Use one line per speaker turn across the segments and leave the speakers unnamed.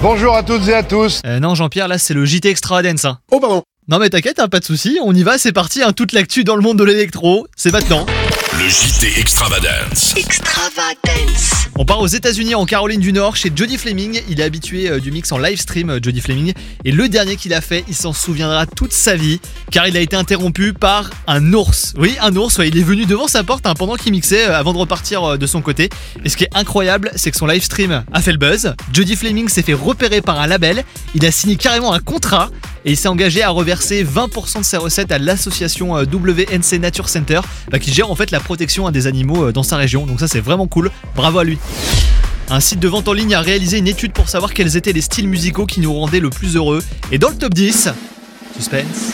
Bonjour à toutes et à tous.
Euh, non, Jean-Pierre, là, c'est le JT Extravagance. Hein.
Oh pardon.
Non, mais t'inquiète, hein, pas de souci, on y va, c'est parti. Hein, toute l'actu dans le monde de l'électro, c'est maintenant.
Le JT Extravagance.
Extravagance.
On part aux États-Unis, en Caroline du Nord, chez Jody Fleming. Il est habitué euh, du mix en live stream, euh, Jody Fleming. Et le dernier qu'il a fait, il s'en souviendra toute sa vie, car il a été interrompu par un ours. Oui, un ours, il est venu devant sa porte hein, pendant qu'il mixait, euh, avant de repartir de son côté. Et ce qui est incroyable, c'est que son live stream a fait le buzz. Jody Fleming s'est fait repérer par un label. Il a signé carrément un contrat. Et il s'est engagé à reverser 20% de ses recettes à l'association euh, WNC Nature Center, bah, qui gère en fait la protection hein, des animaux euh, dans sa région. Donc ça c'est vraiment cool. Bravo à lui. Un site de vente en ligne a réalisé une étude pour savoir quels étaient les styles musicaux qui nous rendaient le plus heureux. Et dans le top 10, suspense,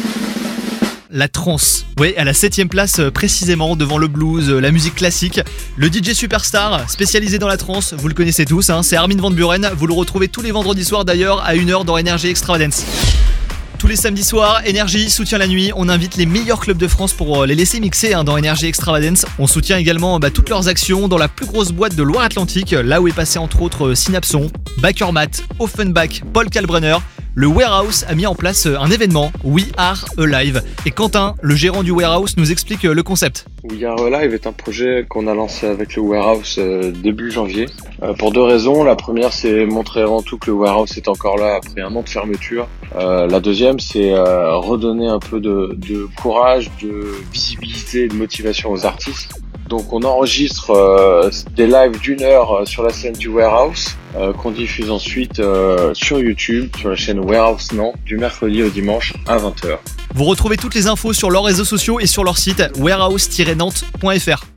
la trance. Oui, à la 7ème place euh, précisément devant le blues, la musique classique. Le DJ superstar spécialisé dans la trance, vous le connaissez tous, hein, c'est Armin Van Buren. Vous le retrouvez tous les vendredis soirs d'ailleurs à 1h dans Energy Extravagance. Tous les samedis soirs, Énergie soutient la nuit. On invite les meilleurs clubs de France pour euh, les laisser mixer hein, dans Énergie Extravagance. On soutient également bah, toutes leurs actions dans la plus grosse boîte de Loire-Atlantique, là où est passé entre autres euh, Synapson, Backermat, Offenbach, Paul Kalbrenner. Le Warehouse a mis en place euh, un événement, We Are Alive. Et Quentin, le gérant du Warehouse, nous explique euh, le concept.
We Are Alive est un projet qu'on a lancé avec le Warehouse euh, début janvier. Pour deux raisons. La première, c'est montrer avant tout que le Warehouse est encore là après un an de fermeture. La deuxième, c'est redonner un peu de, de courage, de visibilité de motivation aux artistes. Donc on enregistre euh, des lives d'une heure euh, sur la scène du Warehouse euh, qu'on diffuse ensuite euh, sur YouTube, sur la chaîne Warehouse Nantes, du mercredi au dimanche à 20h.
Vous retrouvez toutes les infos sur leurs réseaux sociaux et sur leur site warehouse-nantes.fr.